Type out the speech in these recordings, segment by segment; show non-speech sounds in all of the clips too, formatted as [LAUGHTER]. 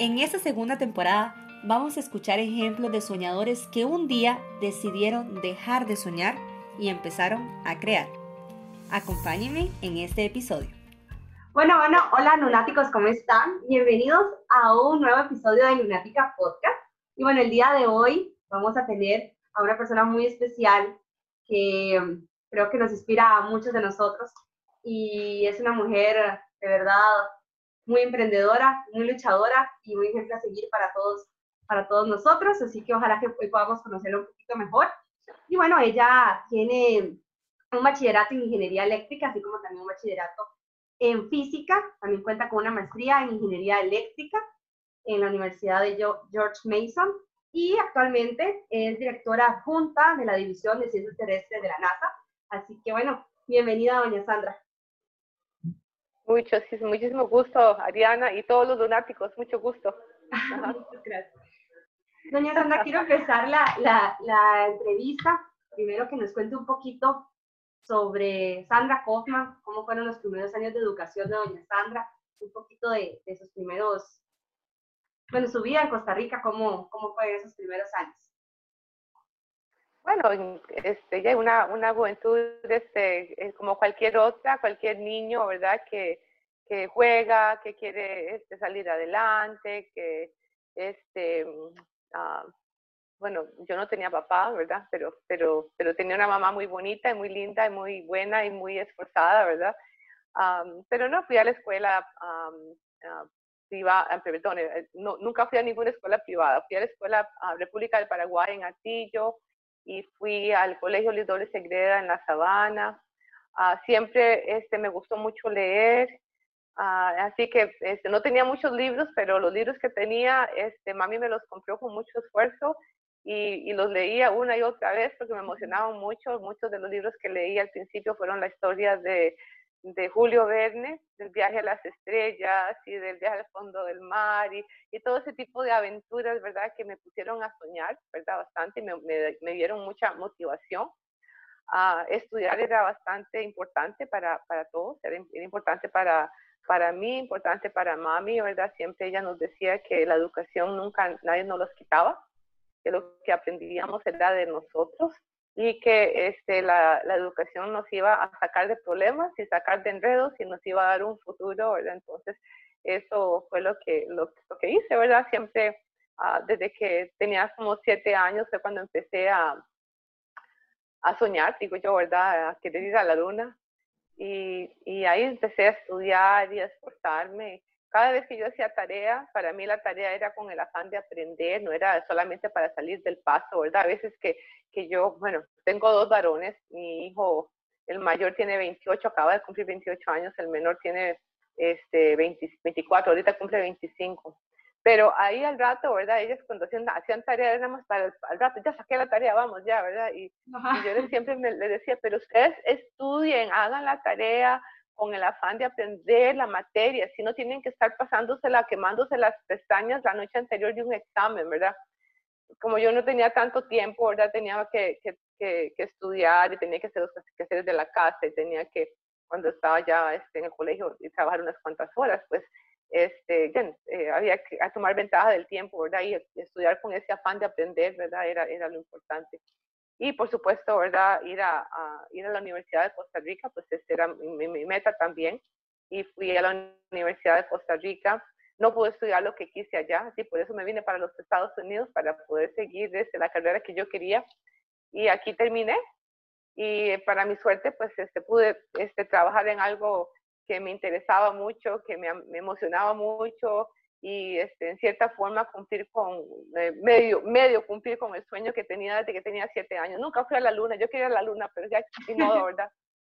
En esta segunda temporada vamos a escuchar ejemplos de soñadores que un día decidieron dejar de soñar y empezaron a crear. Acompáñenme en este episodio. Bueno, bueno, hola lunáticos, ¿cómo están? Bienvenidos a un nuevo episodio de Lunática Podcast. Y bueno, el día de hoy vamos a tener a una persona muy especial que creo que nos inspira a muchos de nosotros y es una mujer de verdad muy emprendedora, muy luchadora y muy ejemplo a seguir para todos, para todos nosotros. Así que ojalá que hoy podamos conocerla un poquito mejor. Y bueno, ella tiene un bachillerato en ingeniería eléctrica, así como también un bachillerato en física. También cuenta con una maestría en ingeniería eléctrica en la Universidad de George Mason y actualmente es directora adjunta de la División de Ciencias Terrestres de la NASA. Así que bueno, bienvenida, doña Sandra. Mucho, muchísimo gusto, Ariana, y todos los lunáticos, mucho gusto. [LAUGHS] Gracias. Doña Sandra, quiero empezar la, la, la, entrevista. Primero que nos cuente un poquito sobre Sandra Kaufman, cómo fueron los primeros años de educación de doña Sandra, un poquito de, de sus primeros, bueno, su vida en Costa Rica, cómo, cómo fue esos primeros años. Bueno, este, ya una, una juventud este, como cualquier otra, cualquier niño, ¿verdad? Que, juega, que quiere este, salir adelante, que, este, uh, bueno, yo no tenía papá, ¿verdad? Pero, pero, tenía una mamá muy bonita y muy linda y muy buena y muy esforzada, ¿verdad? Um, pero no fui a la escuela um, uh, privada, perdón, eh, nunca fui a ninguna escuela privada, fui a la escuela uh, República del Paraguay en Atillo, y fui al Colegio Luis Doble Segreda en La Sabana. Ah, siempre este, me gustó mucho leer, ah, así que este, no tenía muchos libros, pero los libros que tenía, este, mami me los compró con mucho esfuerzo y, y, los leía una y otra vez porque me emocionaban mucho. Muchos de los libros que leí al principio fueron la historia de de Julio Verne, del viaje a las estrellas y del viaje al fondo del mar y, y, todo ese tipo de aventuras, ¿verdad? Que me pusieron a soñar, ¿verdad? Bastante me, me, dieron mucha motivación. Uh, estudiar era bastante importante para, para todos, era, era, importante para, para mí, importante para mami, ¿verdad? Siempre ella nos decía que la educación nunca nadie nos los quitaba, que lo que aprendíamos era de nosotros y que este, la, la, educación nos iba a sacar de problemas y sacar de enredos y nos iba a dar un futuro, ¿verdad? Entonces, eso fue lo que, lo, que hice, ¿verdad? Siempre, uh, desde que tenía como siete años, fue cuando empecé a, a soñar, digo yo, ¿verdad? A querer ir a la luna. Y, y ahí empecé a estudiar y a esforzarme cada vez que yo hacía tarea, para mí la tarea era con el afán de aprender, no era solamente para salir del paso, ¿verdad? A veces que, que yo, bueno, tengo dos varones, mi hijo, el mayor tiene 28, acaba de cumplir 28 años, el menor tiene este, 24, ahorita cumple 25. Pero ahí al rato, ¿verdad? Ellos cuando hacían, hacían tarea, era más para el, al rato, ya saqué la tarea, vamos ya, ¿verdad? Y, y yo les, siempre les decía, pero ustedes estudien, hagan la tarea, con el afán de aprender la materia, si no tienen que estar pasándosela, quemándose las pestañas la noche anterior de un examen, ¿verdad? Como yo no tenía tanto tiempo, ¿verdad? Tenía que, que, que, estudiar y tenía que hacer los quehaceres de la casa y tenía que, cuando estaba ya este, en el colegio, y trabajar unas cuantas horas, pues este, ya, eh, había que tomar ventaja del tiempo, ¿verdad? Y estudiar con ese afán de aprender, ¿verdad? Era, era lo importante. Y por supuesto, ¿verdad? Ir a, ir a la Universidad de Costa Rica, pues esa era mi, meta también. Y fui a la Universidad de Costa Rica. No pude estudiar lo que quise allá, así por eso me vine para los Estados Unidos para poder seguir desde la carrera que yo quería. Y aquí terminé. Y para mi suerte, pues este, pude este, trabajar en algo que me interesaba mucho, que me, me emocionaba mucho, y este, en cierta forma cumplir con, eh, medio, medio cumplir con el sueño que tenía desde que tenía siete años. Nunca fui a la luna, yo quería ir a la luna, pero ya modo, [LAUGHS] ¿verdad?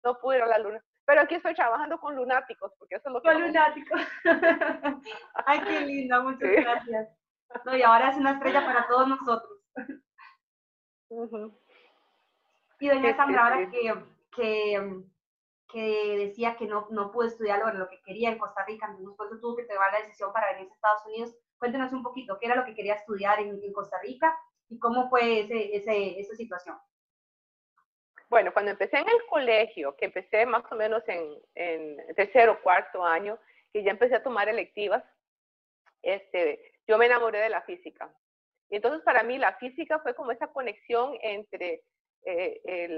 No pude ir a la luna. Pero aquí estoy trabajando con lunáticos, porque eso es lo que... Con lunáticos. [LAUGHS] Ay, qué linda, [LAUGHS] muchas gracias. No, y ahora es una estrella para todos nosotros. Y doña Sandra, ahora que, que que decía que no, no pudo estudiar lo, que quería en Costa Rica, entonces por tuvo que tomar la decisión para venir a Estados Unidos. Cuéntenos un poquito, ¿qué era lo que quería estudiar en, en Costa Rica y cómo fue ese, ese, esa situación? Bueno, cuando empecé en el colegio, que empecé más o menos en, en tercero o cuarto año, que ya empecé a tomar electivas, este, yo me enamoré de la física. Y entonces para mí la física fue como esa conexión entre eh, eh,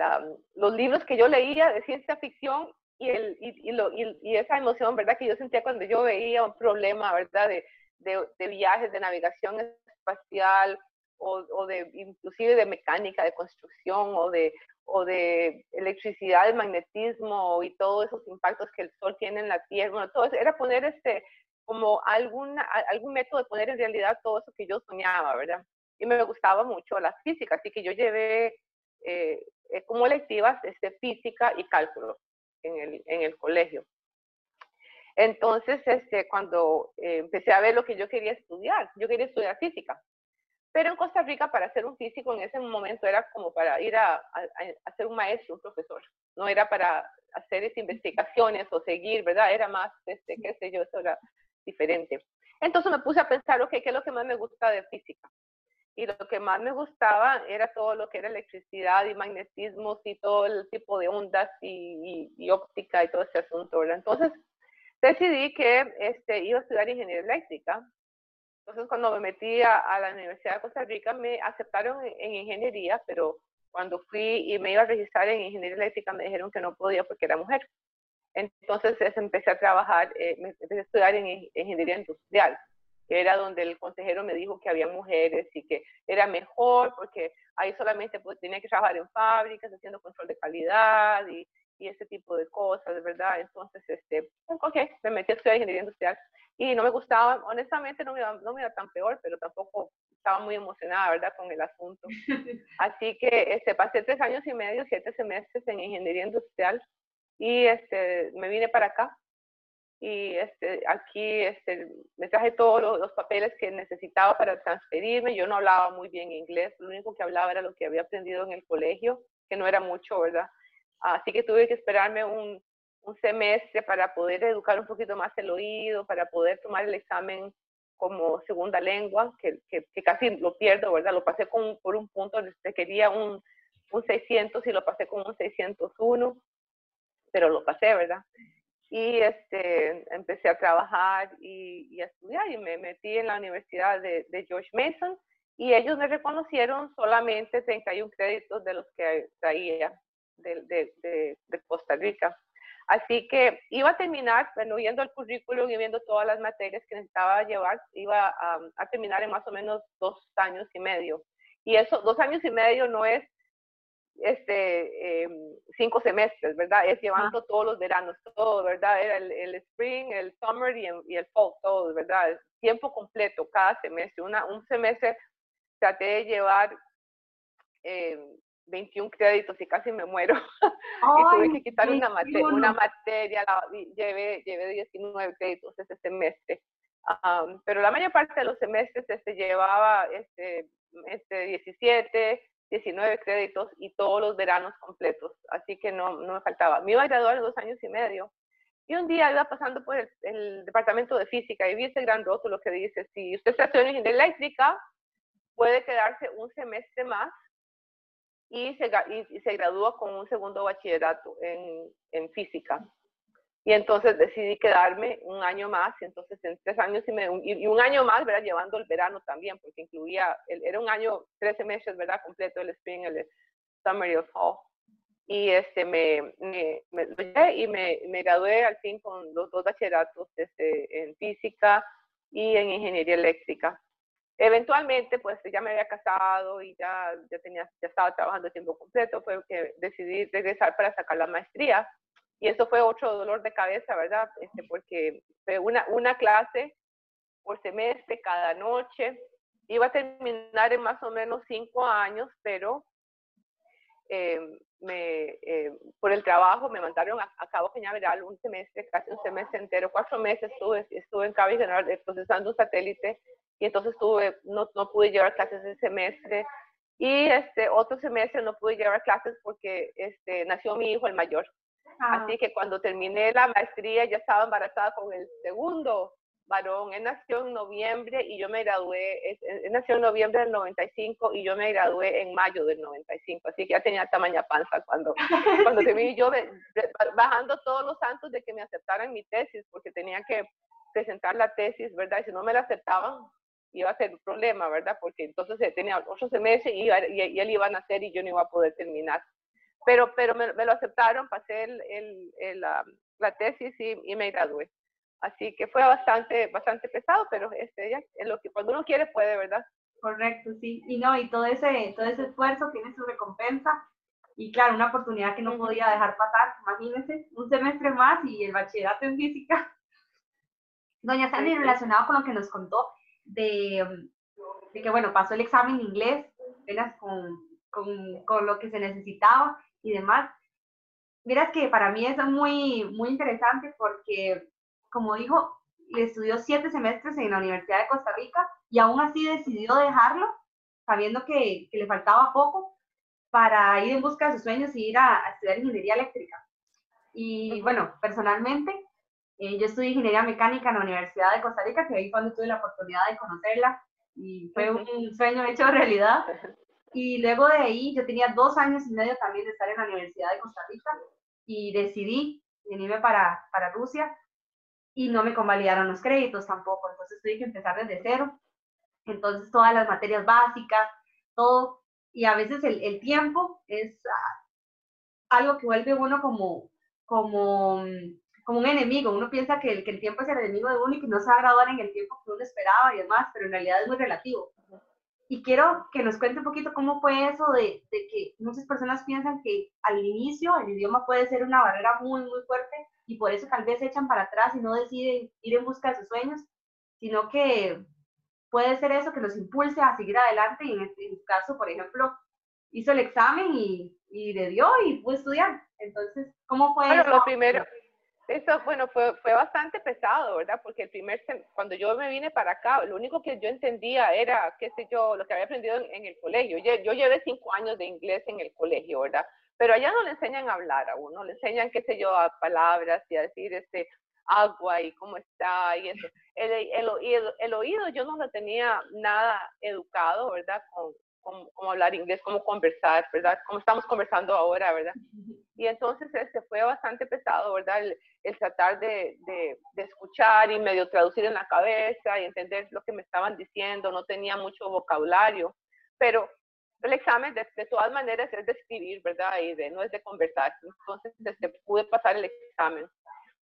los libros que yo leía de ciencia ficción y, el, y, lo, y, esa emoción, ¿verdad? Que yo sentía cuando yo veía un problema, ¿verdad? De, de, de viajes, de navegación espacial o, o, de inclusive de mecánica, de construcción o de, o de electricidad, magnetismo y todos esos impactos que el sol tiene en la Tierra. Bueno, todo eso era poner este, como algún, algún método de poner en realidad todo eso que yo soñaba, ¿verdad? Y me gustaba mucho la física, así que yo llevé eh, como electivas este, física y cálculo en el, en el colegio. Entonces, este, cuando eh, empecé a ver lo que yo quería estudiar, yo quería estudiar física. Pero en Costa Rica, para ser un físico en ese momento era como para ir a, a, ser un maestro, un profesor. No era para hacer esas investigaciones o seguir, ¿verdad? Era más, este, qué sé yo, eso era diferente. Entonces me puse a pensar, ok, ¿qué es lo que más me gusta de física? Y lo que más me gustaba era todo lo que era electricidad y magnetismo y todo el tipo de ondas y, y, óptica y todo ese asunto, ¿verdad? Entonces decidí que este, iba a estudiar ingeniería eléctrica. Entonces cuando me metí a, la Universidad de Costa Rica me aceptaron en, ingeniería, pero cuando fui y me iba a registrar en ingeniería eléctrica me dijeron que no podía porque era mujer. Entonces empecé a trabajar, eh, empecé a estudiar en ingeniería industrial, era donde el consejero me dijo que había mujeres y que era mejor porque ahí solamente pues, tenía que trabajar en fábricas haciendo control de calidad y, y ese tipo de cosas, ¿verdad? Entonces, este, ok, me metí a estudiar ingeniería industrial y no me gustaba, honestamente no me iba, no me iba tan peor, pero tampoco estaba muy emocionada, ¿verdad? Con el asunto. [LAUGHS] Así que este, pasé tres años y medio, siete semestres en ingeniería industrial y este, me vine para acá y este, aquí este, me traje todos los, papeles que necesitaba para transferirme. Yo no hablaba muy bien inglés, lo único que hablaba era lo que había aprendido en el colegio, que no era mucho, ¿verdad? Así que tuve que esperarme un, un semestre para poder educar un poquito más el oído, para poder tomar el examen como segunda lengua, que, que, que casi lo pierdo, ¿verdad? Lo pasé con, por un punto, quería un, un 600 y lo pasé con un 601 pero lo pasé, ¿verdad? Y este, empecé a trabajar y, a estudiar y me metí en la Universidad de, George Mason y ellos me reconocieron solamente 31 créditos de los que traía de, de, de Costa Rica. Así que iba a terminar, bueno, viendo el currículum y viendo todas las materias que necesitaba llevar, iba a, a, terminar en más o menos dos años y medio. Y eso, dos años y medio no es este, eh, cinco semestres, ¿verdad? Es llevando todos los veranos, todo, ¿verdad? Era el, el spring, el summer y el, y el, fall, todo, ¿verdad? Tiempo completo cada semestre. Una, un semestre traté de llevar eh, 21 créditos y casi me muero. [LAUGHS] y tuve que quitar una, materia, una materia, la, llevé, llevé 19 créditos ese semestre. pero la mayor parte de los semestres este, llevaba este, este 17, 19 créditos y todos los veranos completos, así que no, no me faltaba. Me iba a graduar en dos años y medio. Y un día iba pasando por el, departamento de física y vi ese gran rótulo que dice, si usted está estudiando ingeniería eléctrica, puede quedarse un semestre más y se, y, se gradúa con un segundo bachillerato en, en física. Y entonces decidí quedarme un año más, y entonces en tres años y, medio, y, un año más, ¿verdad? Llevando el verano también, porque incluía, era un año, 13 meses, ¿verdad? Completo el spring, el summer y el fall. Y este, me, me, me y me, me, gradué al fin con los dos bachilleratos este, en física y en ingeniería eléctrica. Eventualmente, pues ya me había casado y ya, ya, tenía, ya estaba trabajando a tiempo completo, fue que decidí regresar para sacar la maestría y eso fue otro dolor de cabeza, ¿verdad? Este, porque fue una, una clase por semestre, cada noche. Iba a terminar en más o menos cinco años, pero eh, me, eh, por el trabajo me mandaron a, Cabo Cañaveral un semestre, casi un semestre entero, cuatro meses estuve, estuve en Cabo General eh, procesando un satélite y entonces estuve, no, no pude llevar clases ese semestre y este otro semestre no pude llevar clases porque este, nació mi hijo, el mayor. Así que cuando terminé la maestría ya estaba embarazada con el segundo varón. Él nació en noviembre y yo me gradué, él nació en noviembre del 95 y yo me gradué en mayo del 95. Así que ya tenía tamaña panza cuando, [LAUGHS] cuando te vi yo bajando todos los santos de que me aceptaran mi tesis porque tenía que presentar la tesis, ¿verdad? Y si no me la aceptaban, iba a ser un problema, ¿verdad? Porque entonces tenía otro semestre y, y, él iba a nacer y yo no iba a poder terminar. Pero, pero me, lo aceptaron, pasé el, el, la, la, tesis y, y, me gradué. Así que fue bastante, bastante pesado, pero este, ya, es lo que cuando uno quiere puede, ¿verdad? Correcto, sí. Y no, y todo ese, todo ese esfuerzo tiene su recompensa. Y claro, una oportunidad que no podía dejar pasar. Imagínense, un semestre más y el bachillerato en física. [LAUGHS] Doña Sandy, relacionado con lo que nos contó de, de que, bueno, pasó el examen en inglés, apenas con, con, con, lo que se necesitaba y demás. Miras que para mí es muy, muy interesante porque, como dijo, estudió siete semestres en la Universidad de Costa Rica y aún así decidió dejarlo, sabiendo que, que le faltaba poco, para ir en busca de sus sueños y ir a, estudiar ingeniería eléctrica. Y bueno, personalmente, eh, yo estudié ingeniería mecánica en la Universidad de Costa Rica, que ahí fue donde tuve la oportunidad de conocerla y fue un sueño hecho realidad. [LAUGHS] Y luego de ahí, yo tenía dos años y medio también de estar en la Universidad de Costa Rica y decidí venirme para, para Rusia y no me convalidaron los créditos tampoco, entonces tuve que empezar desde cero. Entonces todas las materias básicas, todo, y a veces el, el tiempo es ah, algo que vuelve uno como, como, como un enemigo. Uno piensa que el, que el tiempo es el enemigo de uno y que no se va a graduar en el tiempo que uno esperaba y demás, pero en realidad es muy relativo. Y quiero que nos cuente un poquito cómo fue eso de, de, que muchas personas piensan que al inicio el idioma puede ser una barrera muy, muy fuerte y por eso tal vez se echan para atrás y no deciden ir en busca de sus sueños, sino que puede ser eso que los impulse a seguir adelante y en este caso, por ejemplo, hizo el examen y, y le dio y pudo estudiar. Entonces, ¿cómo fue bueno, Lo primero, eso, bueno, fue, fue bastante pesado, ¿verdad? Porque el primer, cuando yo me vine para acá, lo único que yo entendía era, qué sé yo, lo que había aprendido en, el colegio. Yo, llevé cinco años de inglés en el colegio, ¿verdad? Pero allá no le enseñan a hablar a uno, le enseñan, qué sé yo, a palabras y a decir, este, agua y cómo está y eso. El, el, oído, el oído yo no lo tenía nada educado, ¿verdad? Con, cómo hablar inglés, cómo conversar, ¿verdad? Como estamos conversando ahora, ¿verdad? Y entonces este fue bastante pesado, ¿verdad? El, tratar de, de, de, escuchar y medio traducir en la cabeza y entender lo que me estaban diciendo, no tenía mucho vocabulario, pero el examen de, de todas maneras es de escribir, ¿verdad? Y de, no es de conversar. Entonces este, pude pasar el examen.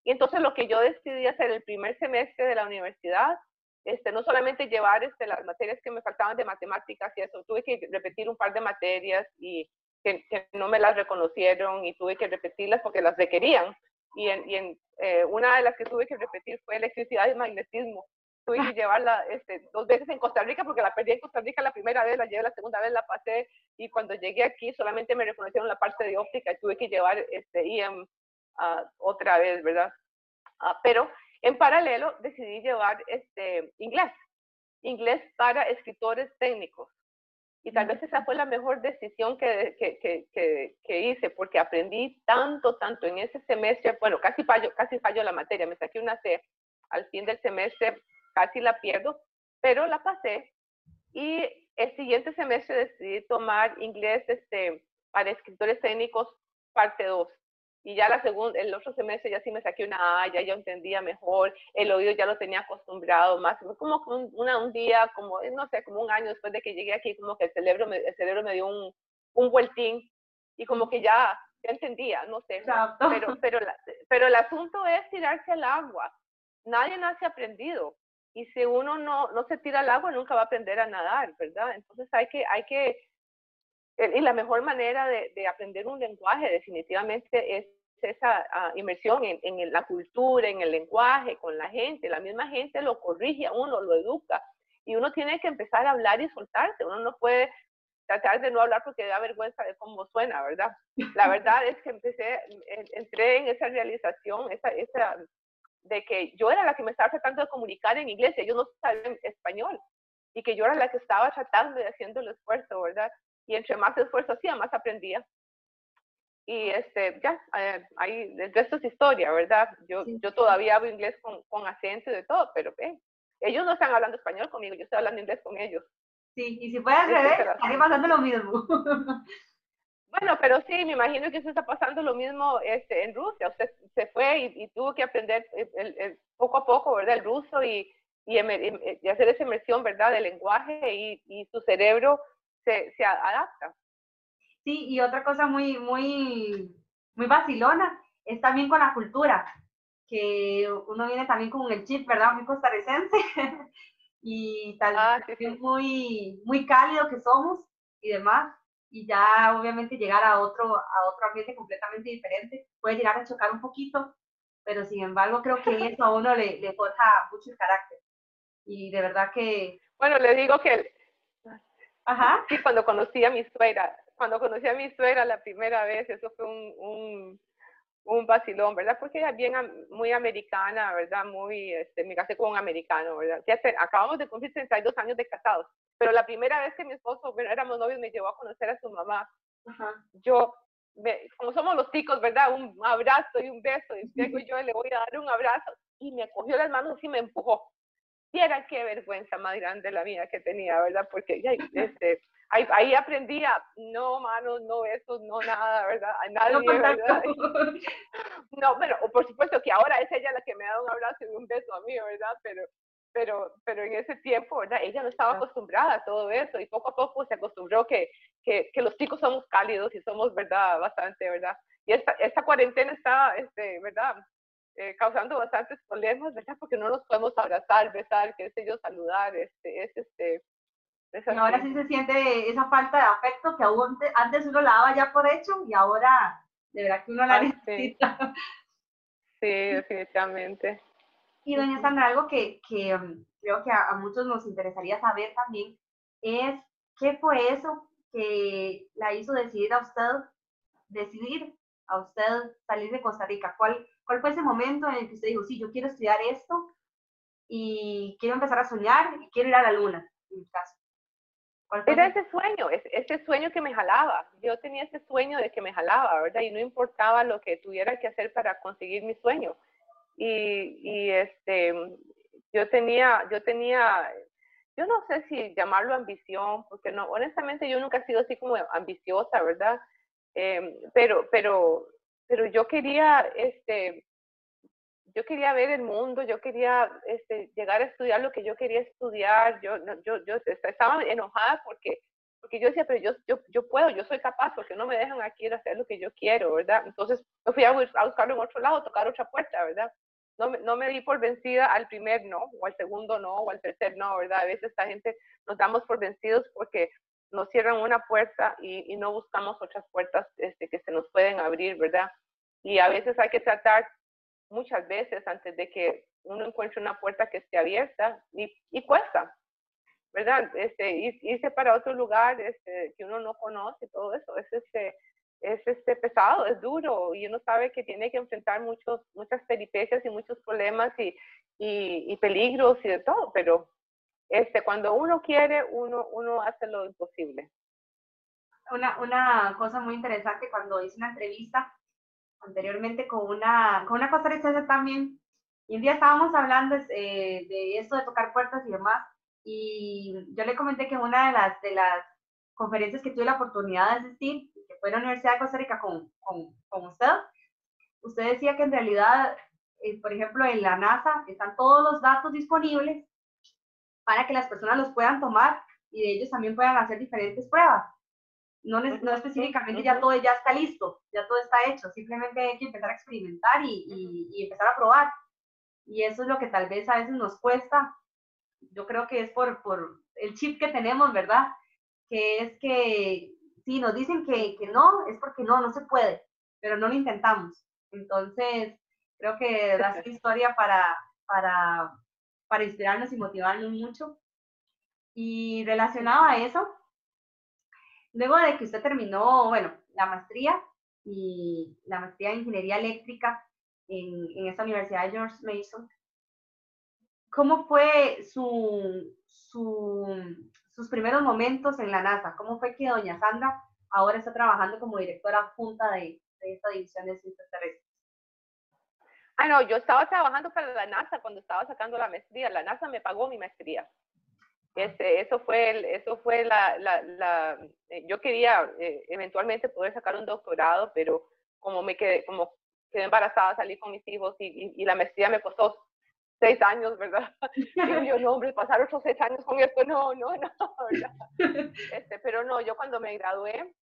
Y entonces lo que yo decidí hacer el primer semestre de la universidad, este, no solamente llevar este, las materias que me faltaban de matemáticas y eso, tuve que repetir un par de materias y que, no me las reconocieron y tuve que repetirlas porque las requerían. Y en, y en eh, una de las que tuve que repetir fue electricidad y magnetismo. Tuve que llevarla este, dos veces en Costa Rica porque la perdí en Costa Rica la primera vez, la llevé la segunda vez, la pasé y cuando llegué aquí solamente me reconocieron la parte de óptica y tuve que llevar este, IM uh, otra vez, ¿verdad? Uh, pero en paralelo decidí llevar este, inglés, inglés para escritores técnicos. Y tal vez esa fue la mejor decisión que, que, que, que, hice, porque aprendí tanto, tanto en ese semestre. Bueno, casi fallo, casi fallo la materia, me saqué una C. Al fin del semestre casi la pierdo, pero la pasé. Y el siguiente semestre decidí tomar inglés este, para escritores técnicos, parte 2 y ya la segunda, el otro semestre ya sí me saqué una A, ya yo entendía mejor, el oído ya lo tenía acostumbrado más, como un, una, un día, como, no sé, como un año después de que llegué aquí, como que el cerebro me, el cerebro me dio un, un vueltín y como que ya, ya entendía, no sé, pero, pero, pero el asunto es tirarse al agua, nadie nace aprendido, y si uno no, no se tira al agua, nunca va a aprender a nadar, ¿verdad? Entonces hay que, hay que y la mejor manera de, aprender un lenguaje definitivamente es esa ah, inmersión en, en, la cultura, en el lenguaje, con la gente. La misma gente lo corrige a uno, lo educa. Y uno tiene que empezar a hablar y soltarse. Uno no puede tratar de no hablar porque da vergüenza de cómo suena, ¿verdad? La verdad es que empecé, entré en esa realización, esa, esa, de que yo era la que me estaba tratando de comunicar en inglés, ellos no saben español, y que yo era la que estaba tratando y haciendo el esfuerzo, ¿verdad? Y entre más esfuerzo hacía, más aprendía. Y este, ya, eh, ahí, el resto es historia, ¿verdad? Yo, yo todavía hablo inglés con, con acento y de todo, pero eh, ellos no están hablando español conmigo, yo estoy hablando inglés con ellos. Sí, y si fuera al revés, estaría pasando lo mismo. [LAUGHS] Bueno, pero sí, me imagino que eso está pasando lo mismo este, en Rusia. Usted se fue y, tuvo que aprender el, poco a poco, ¿verdad? El ruso y, y, hacer esa inmersión, ¿verdad? Del lenguaje y, y su cerebro se, se, adapta. Sí, y otra cosa muy, muy, muy vacilona es también con la cultura, que uno viene también con el chip, ¿verdad? Muy costarricense [LAUGHS] y tal ah, muy, muy cálido que somos y demás y ya obviamente llegar a otro, a otro ambiente completamente diferente puede llegar a chocar un poquito, pero sin embargo creo que eso a uno le, le forja mucho el carácter. Y de verdad que... Bueno, le digo que... Ajá. Sí, cuando conocí a mi suegra, cuando conocí a mi suegra la primera vez, eso fue un, un, un vacilón, ¿verdad? Porque ella es bien muy americana, ¿verdad? Muy, este, me casé con un americano, ¿verdad? Ya acabamos de cumplir 32 años de casados, pero la primera vez que mi esposo, bueno, éramos novios, me llevó a conocer a su mamá. Yo, como somos los chicos, ¿verdad? Un abrazo y un beso, y yo le voy a dar un abrazo, y me cogió las manos y me empujó. Y era qué vergüenza más grande la mía que tenía, ¿verdad? Porque ya, este, ahí, ahí aprendí a no manos, no besos, no nada, ¿verdad? A nadie, no, ¿verdad? [LAUGHS] no, bueno, por supuesto que ahora es ella la que me da un abrazo y un beso a mí, ¿verdad? Pero, pero, pero en ese tiempo, ¿verdad? Ella no estaba acostumbrada a todo eso y poco a poco se acostumbró que, que, que los chicos somos cálidos y somos, ¿verdad? Bastante, ¿verdad? Y esta, esta cuarentena está, este, ¿verdad? Eh, causando bastantes problemas, ¿verdad? Porque no nos podemos abrazar, besar, qué sé yo, saludar, este, es este... ahora sí se siente esa falta de afecto que aún antes uno la daba ya por hecho y ahora de verdad que uno la necesita. [LAUGHS] Sí, definitivamente. Y doña Sandra, algo que, que um, creo que a, muchos nos interesaría saber también es qué fue eso que la hizo decidir a usted, decidir a usted salir de Costa Rica. ¿Cuál, ¿Cuál fue ese momento en el que usted dijo, sí, yo quiero estudiar esto y quiero empezar a soñar y quiero ir a la luna, en mi caso? Era ese sueño, ese sueño que me jalaba. Yo tenía ese sueño de que me jalaba, ¿verdad? Y no importaba lo que tuviera que hacer para conseguir mi sueño. Y, y este, yo tenía, yo tenía, yo no sé si llamarlo ambición, porque no, honestamente yo nunca he sido así como ambiciosa, ¿verdad? Em, pero, pero pero yo quería, este, yo quería ver el mundo, yo quería este, llegar a estudiar lo que yo quería estudiar, yo, yo, yo estaba enojada porque, porque yo decía, pero yo, yo, yo puedo, yo soy capaz, porque no me dejan aquí hacer lo que yo quiero, ¿verdad? Entonces me fui a, buscarlo en otro lado, tocar otra puerta, ¿verdad? No, no me di por vencida al primer no, o al segundo no, o al tercer no, ¿verdad? A veces esta gente nos damos por vencidos porque nos cierran una puerta y, no buscamos otras puertas este, que se nos pueden abrir, ¿verdad? Y a veces hay que tratar muchas veces antes de que uno encuentre una puerta que esté abierta y, cuesta, ¿verdad? Este, irse para otro lugar este, que uno no conoce, todo eso, es este, es este pesado, es duro y uno sabe que tiene que enfrentar muchos, muchas peripecias y muchos problemas y, y peligros y de todo, pero este, cuando uno quiere, uno, uno hace lo imposible. Una, una cosa muy interesante, cuando hice una entrevista anteriormente con una, con una costarricense también, y un día estábamos hablando eh, de esto de tocar puertas y demás, y yo le comenté que una de las, de las conferencias que tuve la oportunidad de asistir, que fue en la Universidad de Costa Rica con, con, con usted, usted decía que en realidad, eh, por ejemplo, en la NASA están todos los datos disponibles para que las personas los puedan tomar y de ellos también puedan hacer diferentes pruebas. No, no específicamente ya todo ya está listo, ya todo está hecho, simplemente hay que empezar a experimentar y, y, empezar a probar. Y eso es lo que tal vez a veces nos cuesta. Yo creo que es por, por el chip que tenemos, ¿verdad? Que es que si nos dicen que, que no, es porque no, no se puede, pero no lo intentamos. Entonces, creo que da su historia para, para para inspirarnos y motivarnos mucho. Y relacionado a eso, luego de que usted terminó, bueno, la maestría y la maestría en ingeniería eléctrica en, en esta universidad de George Mason, ¿cómo fue su, su, sus primeros momentos en la NASA? ¿Cómo fue que doña Sandra ahora está trabajando como directora junta de, de esta división de ciencias terrestres? Ah, no, yo estaba trabajando para la NASA cuando estaba sacando la maestría. La NASA me pagó mi maestría. Este, eso fue, eso fue la, la, la eh, yo quería eh, eventualmente poder sacar un doctorado, pero como me quedé, como quedé embarazada, salí con mis hijos y, y, la maestría me costó seis años, ¿verdad? [LAUGHS] Y yo, no, hombre, pasar otros seis años con esto, no, no, no, [LAUGHS] ¿verdad? [LAUGHS] Este, pero no, yo cuando me gradué,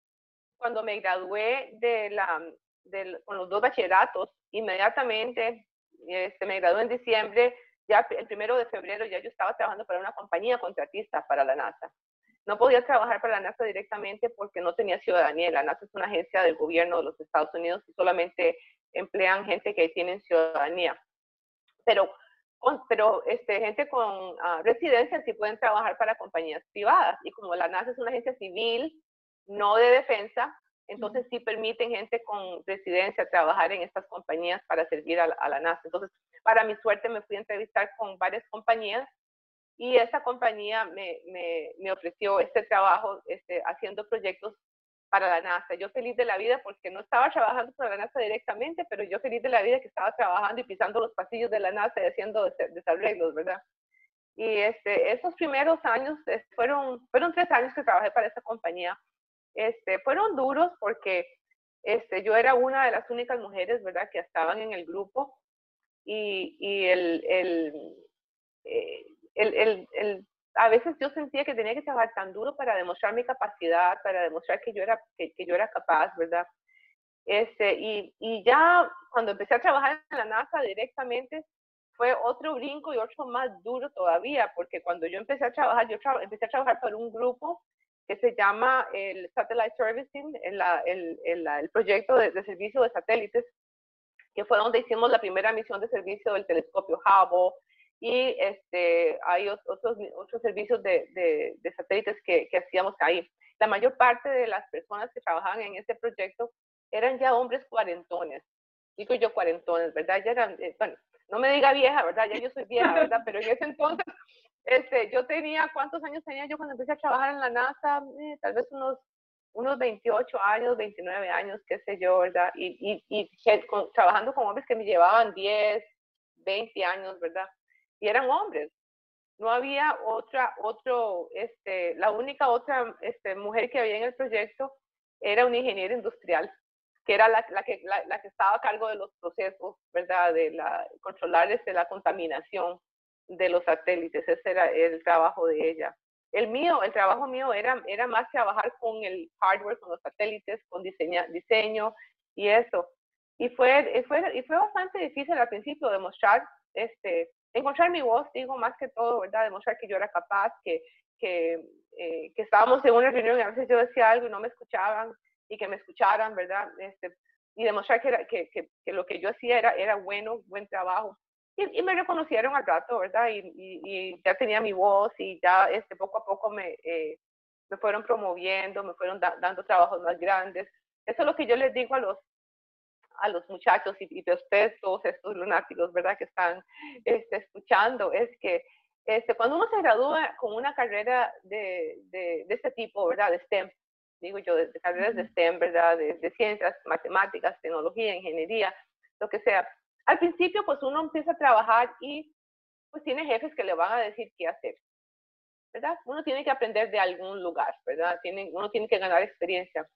cuando me gradué de la, de, con los dos bachilleratos, inmediatamente, este, me gradué en diciembre, ya el primero de febrero ya yo estaba trabajando para una compañía contratista para la NASA. No podía trabajar para la NASA directamente porque no tenía ciudadanía. La NASA es una agencia del gobierno de los Estados Unidos y solamente emplean gente que tienen ciudadanía. Pero, pero este, gente con uh, residencia sí pueden trabajar para compañías privadas. Y como la NASA es una agencia civil, no de defensa, entonces sí permiten gente con residencia trabajar en estas compañías para servir a la, NASA. Entonces, para mi suerte me fui a entrevistar con varias compañías y esa compañía me, me, me ofreció este trabajo este, haciendo proyectos para la NASA. Yo feliz de la vida porque no estaba trabajando para la NASA directamente, pero yo feliz de la vida que estaba trabajando y pisando los pasillos de la NASA y haciendo desarreglos, ¿verdad? Y este, esos primeros años eh, fueron, fueron tres años que trabajé para esa compañía este, fueron duros porque este, yo era una de las únicas mujeres, ¿verdad?, que estaban en el grupo y, y el, el, eh, el, el, a veces yo sentía que tenía que trabajar tan duro para demostrar mi capacidad, para demostrar que yo era, que, yo era capaz, ¿verdad? Este, y, y, ya cuando empecé a trabajar en la NASA directamente, fue otro brinco y otro más duro todavía, porque cuando yo empecé a trabajar, yo empecé a trabajar para un grupo que se llama el Satellite Servicing, el, el, el, proyecto de, servicio de satélites, que fue donde hicimos la primera misión de servicio del telescopio Hubble y este, hay otros, otros servicios de, de, de satélites que, que, hacíamos ahí. La mayor parte de las personas que trabajaban en este proyecto eran ya hombres cuarentones. Digo yo cuarentones, ¿verdad? Ya eran, eh, bueno, no me diga vieja, ¿verdad? Ya yo soy vieja, ¿verdad? [LAUGHS] Pero en ese entonces este, yo tenía, ¿cuántos años tenía yo cuando empecé a trabajar en la NASA? Eh, tal vez unos, unos 28 años, 29 años, qué sé yo, ¿verdad? Y, y, y trabajando con hombres que me llevaban 10, 20 años, ¿verdad? Y eran hombres. No había otra, otro, este, la única otra este, mujer que había en el proyecto era un ingeniero industrial, que era la, la que, la, la, que estaba a cargo de los procesos, ¿verdad? De la, controlar este, la contaminación de los satélites, ese era el trabajo de ella. El mío, el trabajo mío era, era más trabajar con el hardware, con los satélites, con diseña, diseño y eso. Y fue, fue, y fue bastante difícil al principio demostrar, este, encontrar mi voz, digo, más que todo, ¿verdad? Demostrar que yo era capaz, que, que, eh, que estábamos en una reunión y a veces yo decía algo y no me escuchaban y que me escucharan, ¿verdad? Este, y demostrar que, que, que, que, lo que yo hacía era, era bueno, buen trabajo. Y, me reconocieron al rato, ¿verdad? Y, y, ya tenía mi voz y ya este, poco a poco me, eh, me fueron promoviendo, me fueron dando trabajos más grandes. Eso es lo que yo les digo a los, a los muchachos y, y de ustedes, todos estos lunáticos, ¿verdad? Que están este, escuchando, es que este, cuando uno se gradúa con una carrera de, de, de este tipo, ¿verdad? De STEM, digo yo, de, carreras de STEM, ¿verdad? De, de, ciencias, matemáticas, tecnología, ingeniería, lo que sea. Al principio, pues uno empieza a trabajar y pues tiene jefes que le van a decir qué hacer, ¿verdad? Uno tiene que aprender de algún lugar, ¿verdad? Uno tiene que ganar experiencia.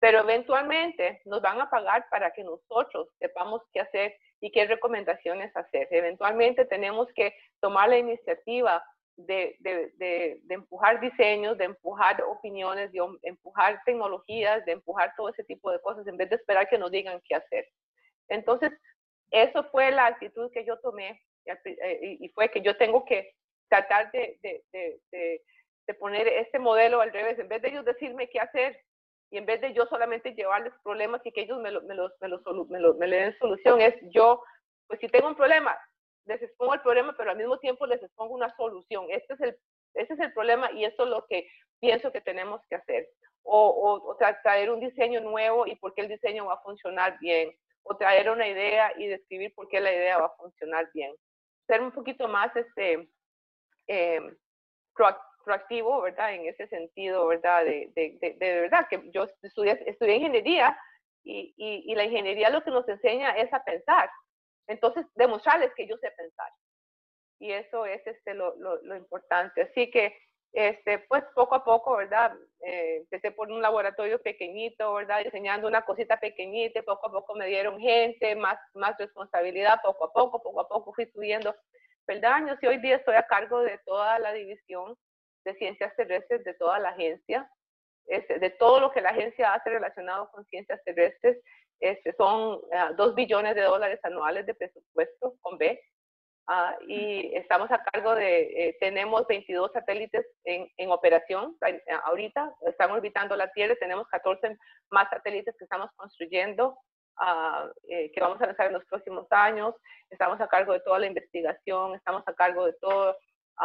Pero eventualmente nos van a pagar para que nosotros sepamos qué hacer y qué recomendaciones hacer. Eventualmente tenemos que tomar la iniciativa de, de, de, de, empujar diseños, de empujar opiniones, de empujar tecnologías, de empujar todo ese tipo de cosas en vez de esperar que nos digan qué hacer. Entonces, eso fue la actitud que yo tomé eh, y fue que yo tengo que tratar de, poner este modelo al revés, en vez de ellos decirme qué hacer y en vez de yo solamente llevarles problemas y que ellos me, lo, me, le den solución, es yo, pues si tengo un problema, les expongo el problema, pero al mismo tiempo les expongo una solución. Este es el, este es el problema y esto es lo que pienso que tenemos que hacer. O, o, o, traer un diseño nuevo y por qué el diseño va a funcionar bien. O traer una idea y describir por qué la idea va a funcionar bien. Ser un poquito más este, eh, proactivo, ¿verdad? En ese sentido, ¿verdad? De, de, de, de verdad, que yo estudié, estudié ingeniería y, y, y la ingeniería lo que nos enseña es a pensar entonces, demostrarles que yo sé pensar. Y eso es este, lo, lo, lo importante. Así que este, pues poco a poco, ¿verdad? Eh, empecé por un laboratorio pequeñito, ¿verdad? Diseñando una cosita pequeñita, poco a poco me dieron gente, más, más responsabilidad, poco a poco, poco a poco fui subiendo peldaños y hoy día estoy a cargo de toda la división de ciencias terrestres de toda la agencia, este, de todo lo que la agencia hace relacionado con ciencias terrestres. Este, son uh, dos billones de dólares anuales de presupuesto con B. Uh, y estamos a cargo de, eh, tenemos 22 satélites en, en operación eh, ahorita, están orbitando la Tierra, tenemos 14 más satélites que estamos construyendo, uh, eh, que vamos a lanzar en los próximos años, estamos a cargo de toda la investigación, estamos a cargo de toda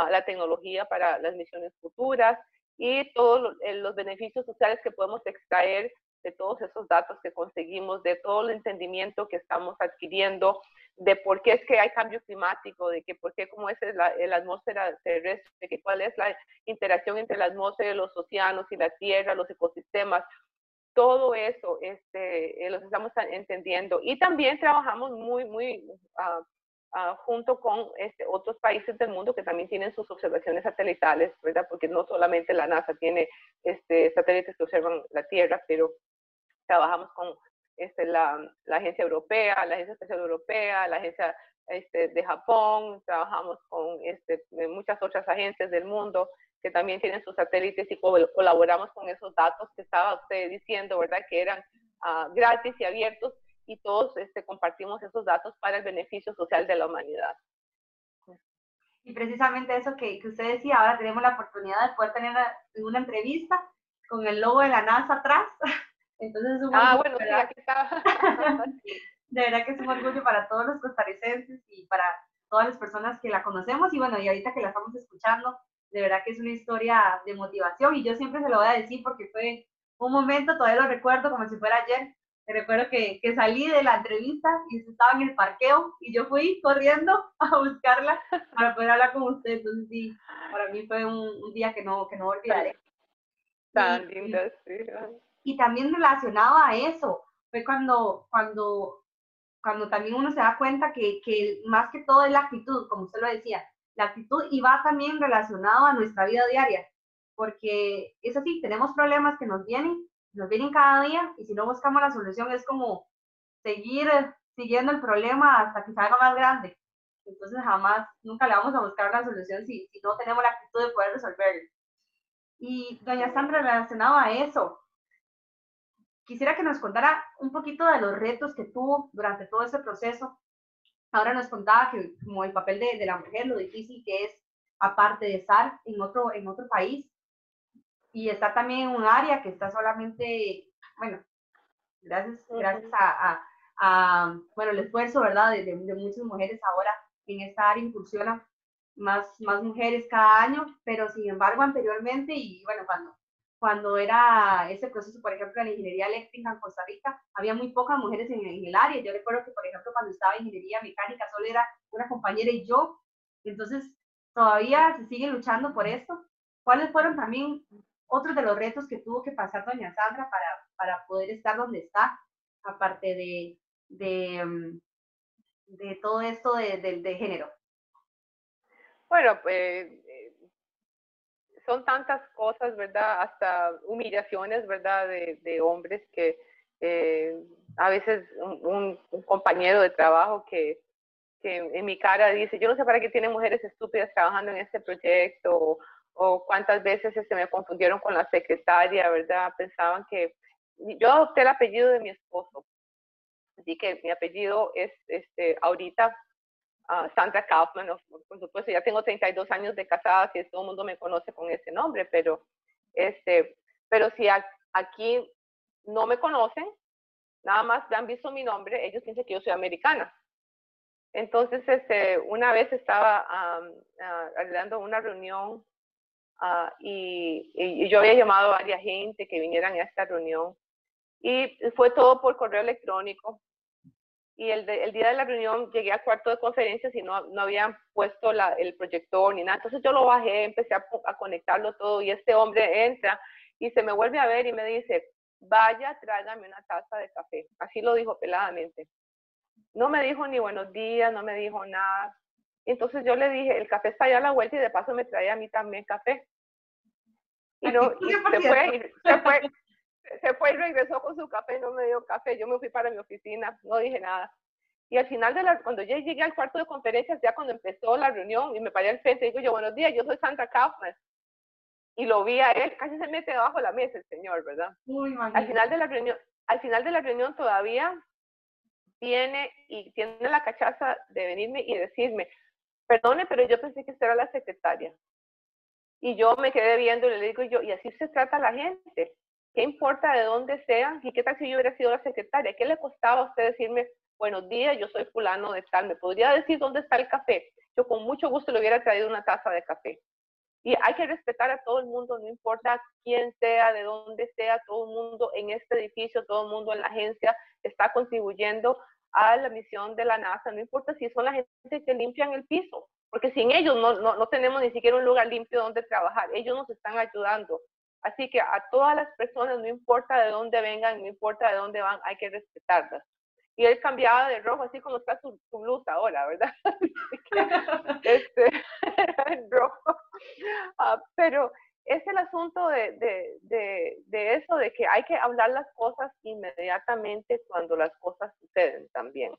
la tecnología para las misiones futuras y todos los beneficios sociales que podemos extraer de todos esos datos que conseguimos, de todo el entendimiento que estamos adquiriendo, de por qué es que hay cambio climático, de que por qué cómo es la, la atmósfera terrestre, de que cuál es la interacción entre la atmósfera, los océanos y la tierra, los ecosistemas. Todo eso este, eh, los estamos entendiendo. Y también trabajamos muy, muy uh, uh, junto con este, otros países del mundo que también tienen sus observaciones satelitales, ¿verdad? Porque no solamente la NASA tiene este, satélites que observan la Tierra, pero trabajamos con este, la, la, Agencia Europea, la Agencia Espacial Europea, la Agencia este, de Japón, trabajamos con este, muchas otras agencias del mundo que también tienen sus satélites y colaboramos con esos datos que estaba usted diciendo, ¿verdad? Que eran uh, gratis y abiertos y todos este, compartimos esos datos para el beneficio social de la humanidad. Y precisamente eso que, que usted decía, ahora tenemos la oportunidad de poder tener una, entrevista con el logo de la NASA atrás. [LAUGHS] Entonces, es un ah, bueno, aquí está. [LAUGHS] [LAUGHS] de verdad que es un orgullo para todos los costarricenses y para todas las personas que la conocemos y bueno, y ahorita que la estamos escuchando, de verdad que es una historia de motivación y yo siempre se lo voy a decir porque fue un momento, todavía lo recuerdo como si fuera ayer, recuerdo que, que, salí de la entrevista y estaba en el parqueo y yo fui corriendo [LAUGHS] a buscarla para poder hablar con usted. Entonces sí, para mí fue un, un día que no, que no olvidaré. Tan lindo, sí. Y también relacionado a eso, fue cuando, cuando, cuando también uno se da cuenta que, que más que todo es la actitud, como usted lo decía, la actitud y va también relacionado a nuestra vida diaria, porque es así, tenemos problemas que nos vienen, nos vienen cada día y si no buscamos la solución es como seguir siguiendo el problema hasta que salga más grande. Entonces jamás, nunca le vamos a buscar la solución si, si no tenemos la actitud de poder resolverlo. Y doña Sandra, relacionado a eso, quisiera que nos contara un poquito de los retos que tuvo durante todo ese proceso. Ahora nos contaba que como el papel de, de la mujer, lo difícil que es, aparte de estar en otro, en otro país, y está también en un área que está solamente, bueno, gracias, gracias a, a, bueno, el esfuerzo, ¿verdad?, de, de, muchas mujeres ahora en esta área incursiona más, más mujeres cada año, pero sin embargo anteriormente y bueno, cuando, cuando era ese proceso, por ejemplo, en la ingeniería eléctrica en Costa Rica, había muy pocas mujeres en, en el área. Yo recuerdo que, por ejemplo, cuando estaba en ingeniería mecánica, solo era una compañera y yo. Entonces, todavía se sigue luchando por esto. ¿Cuáles fueron también otros de los retos que tuvo que pasar doña Sandra para, para poder estar donde está, aparte de, de, mm, de todo esto de, de, género? Bueno, pues son tantas cosas, ¿verdad? Hasta humillaciones, ¿verdad? De, de hombres que eh, a veces un, un, compañero de trabajo que, que, en mi cara dice, yo no sé para qué tienen mujeres estúpidas trabajando en este proyecto, o cuántas veces se este, me confundieron con la secretaria, ¿verdad? Pensaban que yo adopté el apellido de mi esposo, así que mi apellido es este, ahorita uh, Sandra Kaufman, por supuesto, ya tengo 32 años de casada, si todo el mundo me conoce con ese nombre, pero, este, pero si aquí no me conocen, nada más han visto mi nombre, ellos piensan que yo soy americana. Entonces, este, una vez estaba um, una reunión Ah, y, yo había llamado a varias gente que vinieran a esta reunión. Y fue todo por correo electrónico. Y el, el día de la reunión llegué al cuarto de conferencias y no, no habían puesto la, el proyector ni nada. Entonces yo lo bajé, empecé a, a conectarlo todo y este hombre entra y se me vuelve a ver y me dice, vaya, tráigame una taza de café. Así lo dijo peladamente. No me dijo ni buenos días, no me dijo nada. Entonces yo le dije, el café está allá a la vuelta y de paso me trae a mí también café. Y no, se, fue, se, fue, se fue y regresó con su café, no me dio café. Yo me fui para mi oficina, no dije nada. Y al final de la, cuando yo llegué al cuarto de conferencias, ya cuando empezó la reunión y me paré al frente, digo yo, buenos días, yo soy Sandra Kaufman. Y lo vi a él, casi se mete debajo de la mesa el señor, ¿verdad? Muy al final de la reunión, al final de la reunión todavía viene y tiene la cachaza de venirme y decirme, perdone, pero yo pensé que usted era la secretaria. Y yo me quedé viendo y le digo yo, y así se trata la gente. ¿Qué importa de dónde sean? ¿Y qué tal si yo hubiera sido la secretaria? ¿Qué le costaba a usted decirme, buenos días, yo soy fulano de tal, ¿me podría decir dónde está el café? Yo con mucho gusto le hubiera traído una taza de café. Y hay que respetar a todo el mundo, no importa quién sea, de dónde sea, todo el mundo en este edificio, todo el mundo en la agencia está contribuyendo a la misión de la NASA, no importa si son la gente que limpian el piso, porque sin ellos no, no, no tenemos ni siquiera un lugar limpio donde trabajar, ellos nos están ayudando. Así que a todas las personas, no importa de dónde vengan, no importa de dónde van, hay que respetarlas. Y él cambiaba de rojo, así como está su, su blusa ahora, ¿verdad? [LAUGHS] [LAUGHS] este, [LAUGHS] rojo. Ah, pero es el asunto de, de, de, de, eso, de que hay que hablar las cosas inmediatamente cuando las cosas suceden también.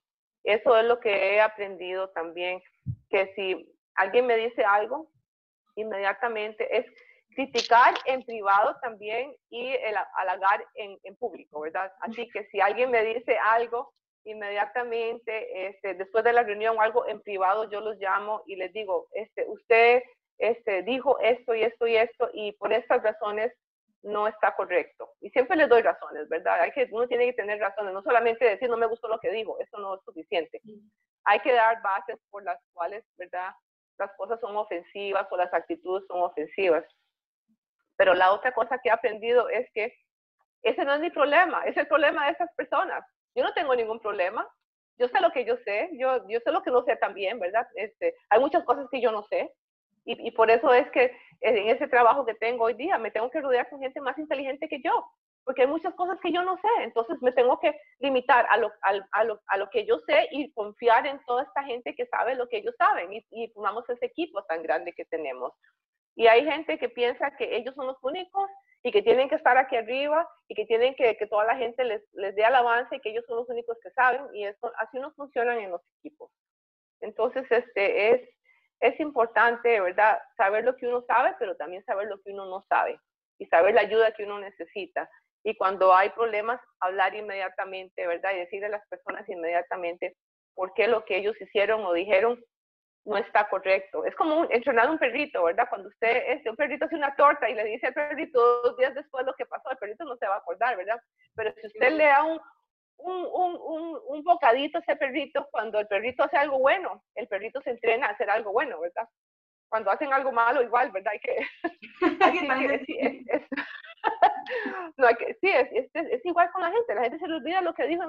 Eso es lo que he aprendido también, que si alguien me dice algo, inmediatamente es criticar en privado también y el halagar en, en, público, ¿verdad? Así que si alguien me dice algo, inmediatamente, este, después de la reunión, algo en privado, yo los llamo y les digo, este, usted este, dijo esto y esto y esto y por estas razones no está correcto. Y siempre les doy razones, ¿verdad? Hay que, uno tiene que tener razones, no solamente decir no me gustó lo que dijo, eso no es suficiente. Hay que dar bases por las cuales, ¿verdad? Las cosas son ofensivas o las actitudes son ofensivas. Pero la otra cosa que he aprendido es que ese no es mi problema, es el problema de esas personas. Yo no tengo ningún problema. Yo sé lo que yo sé, yo, yo sé lo que no sé también, ¿verdad? Este, hay muchas cosas que yo no sé. Y, y por eso es que en ese trabajo que tengo hoy día me tengo que rodear con gente más inteligente que yo, porque hay muchas cosas que yo no sé. Entonces me tengo que limitar a lo, a, lo, a lo, que yo sé y confiar en toda esta gente que sabe lo que ellos saben y, y formamos ese equipo tan grande que tenemos. Y hay gente que piensa que ellos son los únicos y que tienen que estar aquí arriba y que tienen que que toda la gente les, les dé alabanza y que ellos son los únicos que saben y eso, así no funcionan en los equipos. Entonces, este, es, es importante, ¿verdad? Saber lo que uno sabe, pero también saber lo que uno no sabe y saber la ayuda que uno necesita. Y cuando hay problemas, hablar inmediatamente, ¿verdad? Y decirle a las personas inmediatamente por qué lo que ellos hicieron o dijeron no está correcto. Es como un, entrenar un perrito, ¿verdad? Cuando usted, este, un perrito hace una torta y le dice al perrito dos días después lo que pasó, el perrito no se va a acordar, ¿verdad? Pero si usted le da un, un, un, un, bocadito a ese perrito, cuando el perrito hace algo bueno, el perrito se entrena a hacer algo bueno, ¿verdad? Cuando hacen algo malo, igual, ¿verdad? Hay que... [LAUGHS] [LAUGHS] no, hay que sí, es, es, es, igual con la gente. La gente se le olvida lo que dijo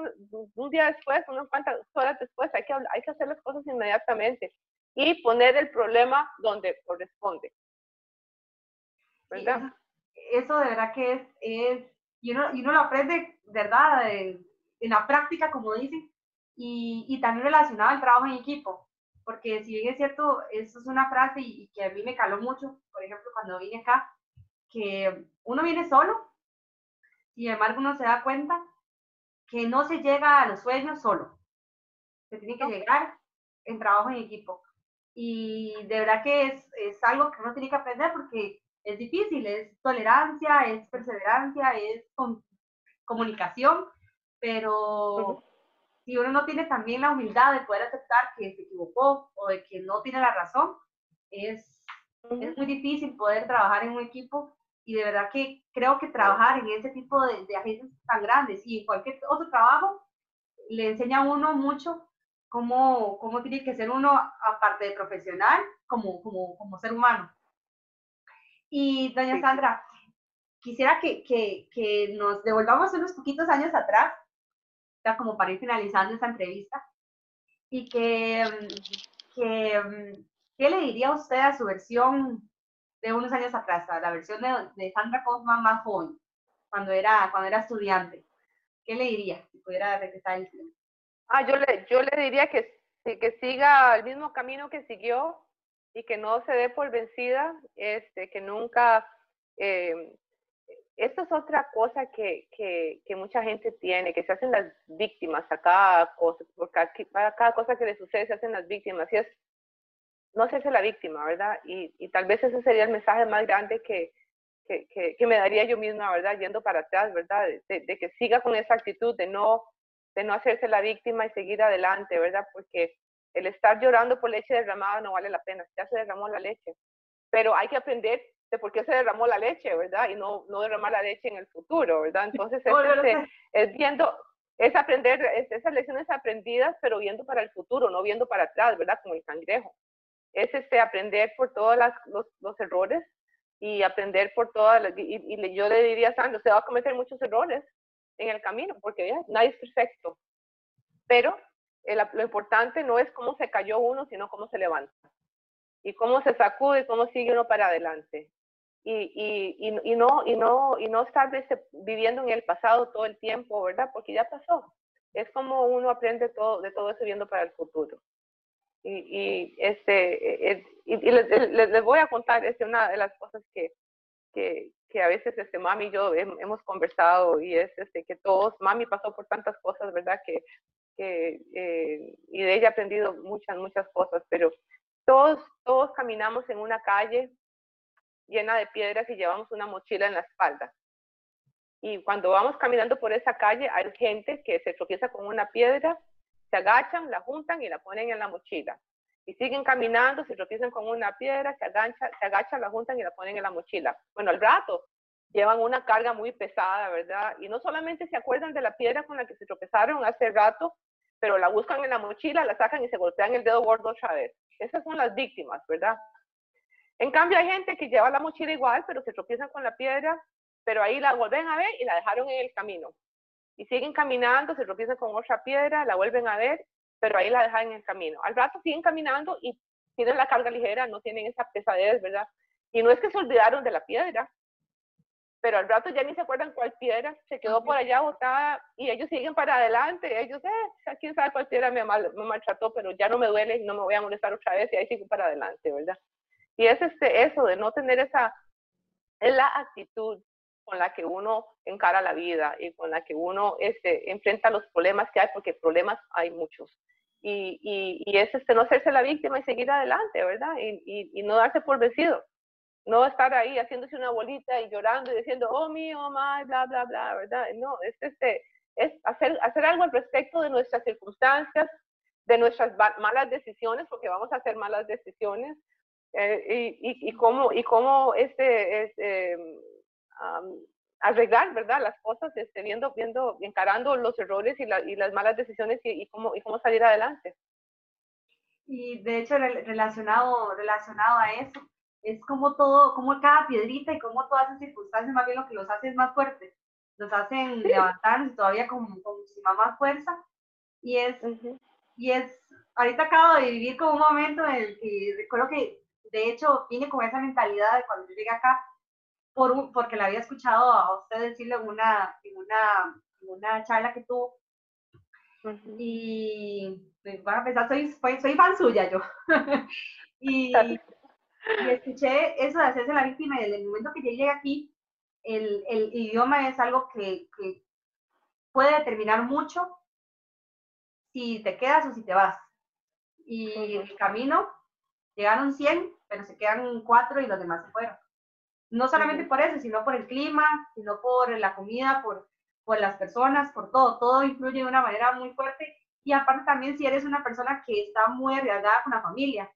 un día después, unas cuantas horas después. Hay que, hay que hacer las cosas inmediatamente y poner el problema donde corresponde. ¿Verdad? eso de verdad que es, es y, uno, y uno lo aprende, ¿verdad? en la práctica, como dicen, y, y, también relacionado al trabajo en equipo. Porque si bien es cierto, eso es una frase y, que a mí me caló mucho, por ejemplo, cuando vine acá, que uno viene solo, y embargo uno se da cuenta que no se llega a los sueños solo. Se tiene que llegar en trabajo en equipo y de verdad que es, es, algo que uno tiene que aprender porque es difícil, es tolerancia, es perseverancia, es comunicación, pero si uno no tiene también la humildad de poder aceptar que se equivocó o de que no tiene la razón, es, es muy difícil poder trabajar en un equipo y de verdad que creo que trabajar en ese tipo de, de agencias tan grandes y en cualquier otro trabajo le enseña a uno mucho cómo, cómo tiene que ser uno, aparte de profesional, como, como, como ser humano. Y doña Sandra, quisiera que, que, que, nos devolvamos unos poquitos años atrás, ya como para ir finalizando esta entrevista, y que, que, ¿qué le diría usted a su versión de unos años atrás, a la versión de, de Sandra Kaufman más joven, cuando era, cuando era estudiante? ¿Qué le diría si pudiera regresar el tiempo? Ah, yo le, yo le diría que, que siga el mismo camino que siguió y que no se dé por vencida, este, que nunca eh, esto es otra cosa que, que, que, mucha gente tiene, que se hacen las víctimas a cada cosa, porque a cada cosa que le sucede se hacen las víctimas, y es no hacerse la víctima, ¿verdad? Y, y tal vez ese sería el mensaje más grande que, que, que, me daría yo misma, ¿verdad? Yendo para atrás, ¿verdad? De, de, que siga con esa actitud de no, de no hacerse la víctima y seguir adelante, ¿verdad? Porque el estar llorando por leche derramada no vale la pena, ya se derramó la leche. Pero hay que aprender de por qué se derramó la leche, ¿verdad? Y no, no derramar la leche en el futuro, ¿verdad? Entonces, es, este, es viendo, es aprender es, esas lecciones aprendidas, pero viendo para el futuro, no viendo para atrás, ¿verdad? Como el cangrejo. Es este, aprender por todos los, los, errores y aprender por todas las, y, y, yo le diría a Sandro, se va a cometer muchos errores en el camino, porque nadie es perfecto. Pero lo importante no es cómo se cayó uno, sino cómo se levanta. Y cómo se sacude, cómo sigue uno para adelante. Y, y, y, no, y, no, y no estar viviendo en el pasado todo el tiempo, ¿verdad? Porque ya pasó. Es como uno aprende todo, de todo eso viendo para el futuro. Y, este, eh, y, les, les, voy a contar este, una de las cosas que, que, a veces este, mami y yo hemos conversado y es este, que todos, mami pasó por tantas cosas, ¿verdad? Que que, eh, y de ella he aprendido muchas, muchas cosas, pero todos, todos caminamos en una calle llena de piedras y llevamos una mochila en la espalda. Y cuando vamos caminando por esa calle, hay gente que se tropieza con una piedra, se agachan, la juntan y la ponen en la mochila. Y siguen caminando, se tropiezan con una piedra, se, aganchan, se agachan, la juntan y la ponen en la mochila. Bueno, al rato llevan una carga muy pesada, ¿verdad? Y no solamente se acuerdan de la piedra con la que se tropezaron hace rato, pero la buscan en la mochila, la sacan y se golpean el dedo gordo otra vez. Esas son las víctimas, ¿verdad? En cambio, hay gente que lleva la mochila igual, pero se tropiezan con la piedra, pero ahí la vuelven a ver y la dejaron en el camino. Y siguen caminando, se tropiezan con otra piedra, la vuelven a ver, pero ahí la dejan en el camino. Al rato siguen caminando y tienen la carga ligera, no tienen esa pesadez, ¿verdad? Y no es que se olvidaron de la piedra, pero al rato ya ni se acuerdan cuál piedra se quedó por allá botada y ellos siguen para adelante. Ellos, eh, quién sabe cuál piedra me, mal, me maltrató, pero ya no me duele y no me voy a molestar otra vez y ahí sigo para adelante, ¿verdad? Y es este, eso de no tener esa, es la actitud con la que uno encara la vida y con la que uno este, enfrenta los problemas que hay, porque problemas hay muchos. Y, y, y es este, no hacerse la víctima y seguir adelante, ¿verdad? Y, y, y no darse por vencido no estar ahí haciéndose una bolita y llorando y diciendo, oh mío, oh my, bla, bla, bla, ¿verdad? No, es, este, es hacer, hacer algo al respecto de nuestras circunstancias, de nuestras malas decisiones, porque vamos a hacer malas decisiones, eh, y, y, cómo, y cómo este, este arreglar, ¿verdad? Las cosas, este, viendo, viendo, encarando los errores y, y las malas decisiones y, cómo, y cómo salir adelante. Y de hecho, relacionado, relacionado a eso, es como todo, como cada piedrita y como todas esas circunstancias más bien lo que los hace es más fuertes, los hacen levantarse todavía con, con muchísima más fuerza y es, y es, ahorita acabo de vivir como un momento en el que recuerdo que de hecho vine con esa mentalidad de cuando yo llegué acá, por, porque la había escuchado a usted decirle en una, en una, una charla que tuvo. Y pues, bueno, a pensar, soy, soy, soy fan suya yo. [LAUGHS] y, y escuché eso de hacerse la víctima y desde el momento que yo llegué aquí, el, el idioma es algo que, que, puede determinar mucho si te quedas o si te vas. Y el camino llegaron 100, pero se quedan 4 y los demás se fueron. No solamente por eso, sino por el clima, sino por la comida, por, por las personas, por todo. Todo influye de una manera muy fuerte. Y aparte también si eres una persona que está muy arriesgada con la familia,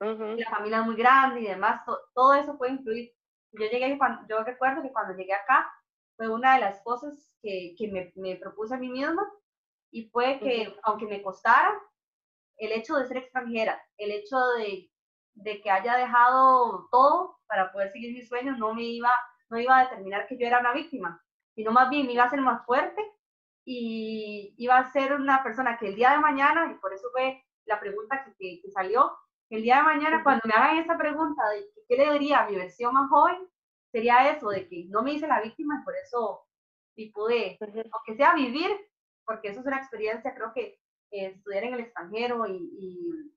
la familia es muy grande y demás, todo eso puede influir. Yo llegué, yo recuerdo que cuando llegué acá fue una de las cosas que, que me, me, propuse a mí misma y fue que, aunque me costara, el hecho de ser extranjera, el hecho de, de, que haya dejado todo para poder seguir mis sueños, no me iba, no iba a determinar que yo era una víctima, sino más bien me iba a hacer más fuerte y iba a ser una persona que el día de mañana, y por eso fue la pregunta que, que salió, el día de mañana, cuando me hagan esa pregunta de qué le diría a mi versión más joven, sería eso, de que no me hice la víctima y por eso y pude, aunque sea vivir, porque eso es una experiencia, creo que estudiar en el extranjero y,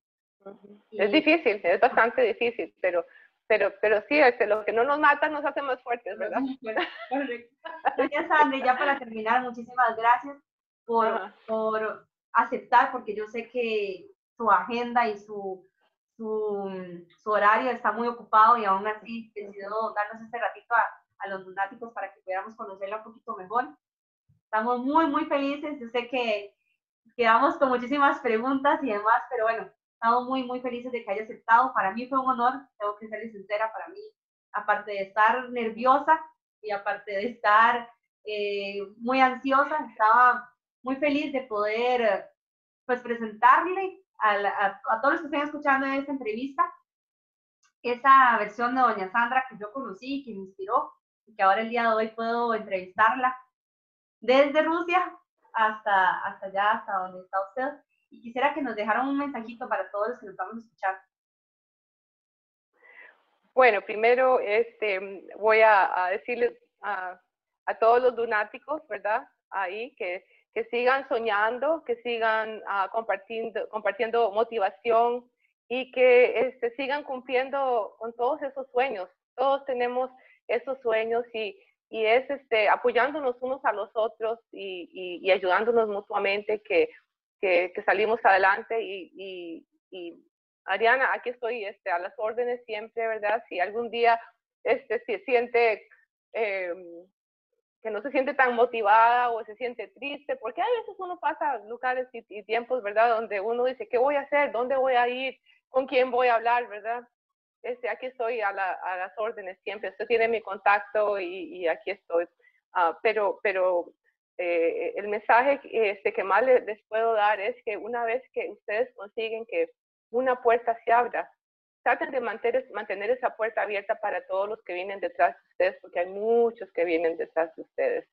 Es difícil, es bastante difícil, pero, pero, pero sí, este, lo que no nos mata nos hace más fuertes, ¿verdad? correcto. Doña [LAUGHS] Sandra, ya para terminar, muchísimas gracias por, por aceptar, porque yo sé que su agenda y su, su, su, horario está muy ocupado y aún así decidió darnos este ratito a, a los lunáticos para que pudiéramos conocerla un poquito mejor. Estamos muy, muy felices. Yo sé que quedamos con muchísimas preguntas y demás, pero bueno, estamos muy, muy felices de que haya aceptado. Para mí fue un honor, tengo que ser sincera, para mí, aparte de estar nerviosa y aparte de estar eh, muy ansiosa, estaba muy feliz de poder pues presentarle a, a, todos los que estén escuchando en esta entrevista esa versión de Doña Sandra que yo conocí, que me inspiró y que ahora el día de hoy puedo entrevistarla desde Rusia hasta, hasta allá, hasta donde está usted y quisiera que nos dejaran un mensajito para todos los que nos vamos a escuchar. Bueno, primero este, voy a, decirles a, todos los lunáticos, ¿verdad? Ahí que, que sigan soñando, que sigan uh, compartiendo, compartiendo motivación y que este, sigan cumpliendo con todos esos sueños. Todos tenemos esos sueños y, y es este, apoyándonos unos a los otros y, y, y ayudándonos mutuamente que que, salimos adelante y, y, Ariana, aquí estoy este, a las órdenes siempre, ¿verdad? Si algún día este, se siente eh, que no se siente tan motivada o se siente triste, porque a veces uno pasa lugares y, tiempos, ¿verdad? Donde uno dice, ¿qué voy a hacer? ¿Dónde voy a ir? ¿Con quién voy a hablar? ¿Verdad? Este, aquí estoy a, a las órdenes siempre. Usted tiene mi contacto y, aquí estoy. Uh, pero, pero eh, el mensaje este, que más les, puedo dar es que una vez que ustedes consiguen que una puerta se abra, traten de mantener, mantener esa puerta abierta para todos los que vienen detrás de ustedes, porque hay muchos que vienen detrás de ustedes.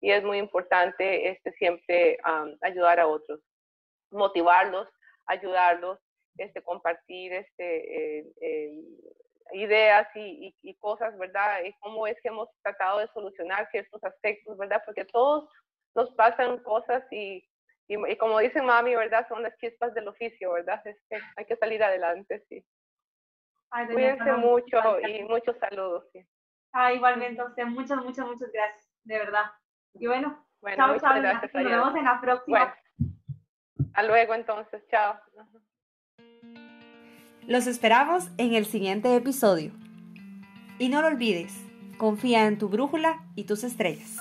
Y es muy importante este, siempre ayudar a otros, motivarlos, ayudarlos, este, compartir este, eh, eh, ideas y, y, cosas, ¿verdad? Y cómo es que hemos tratado de solucionar ciertos aspectos, ¿verdad? Porque todos nos pasan cosas y, y, como dice mami, ¿verdad? Son las chispas del oficio, ¿verdad? Es que hay que salir adelante, sí. Cuídense mucho y muchos saludos. Sí. Ah, igualmente usted, muchas, muchas, muchas gracias, de verdad. Y bueno, chao, chao, gracias, nos vemos en la próxima. hasta luego entonces, chao. Los esperamos en el siguiente episodio. Y no lo olvides, confía en tu brújula y tus estrellas.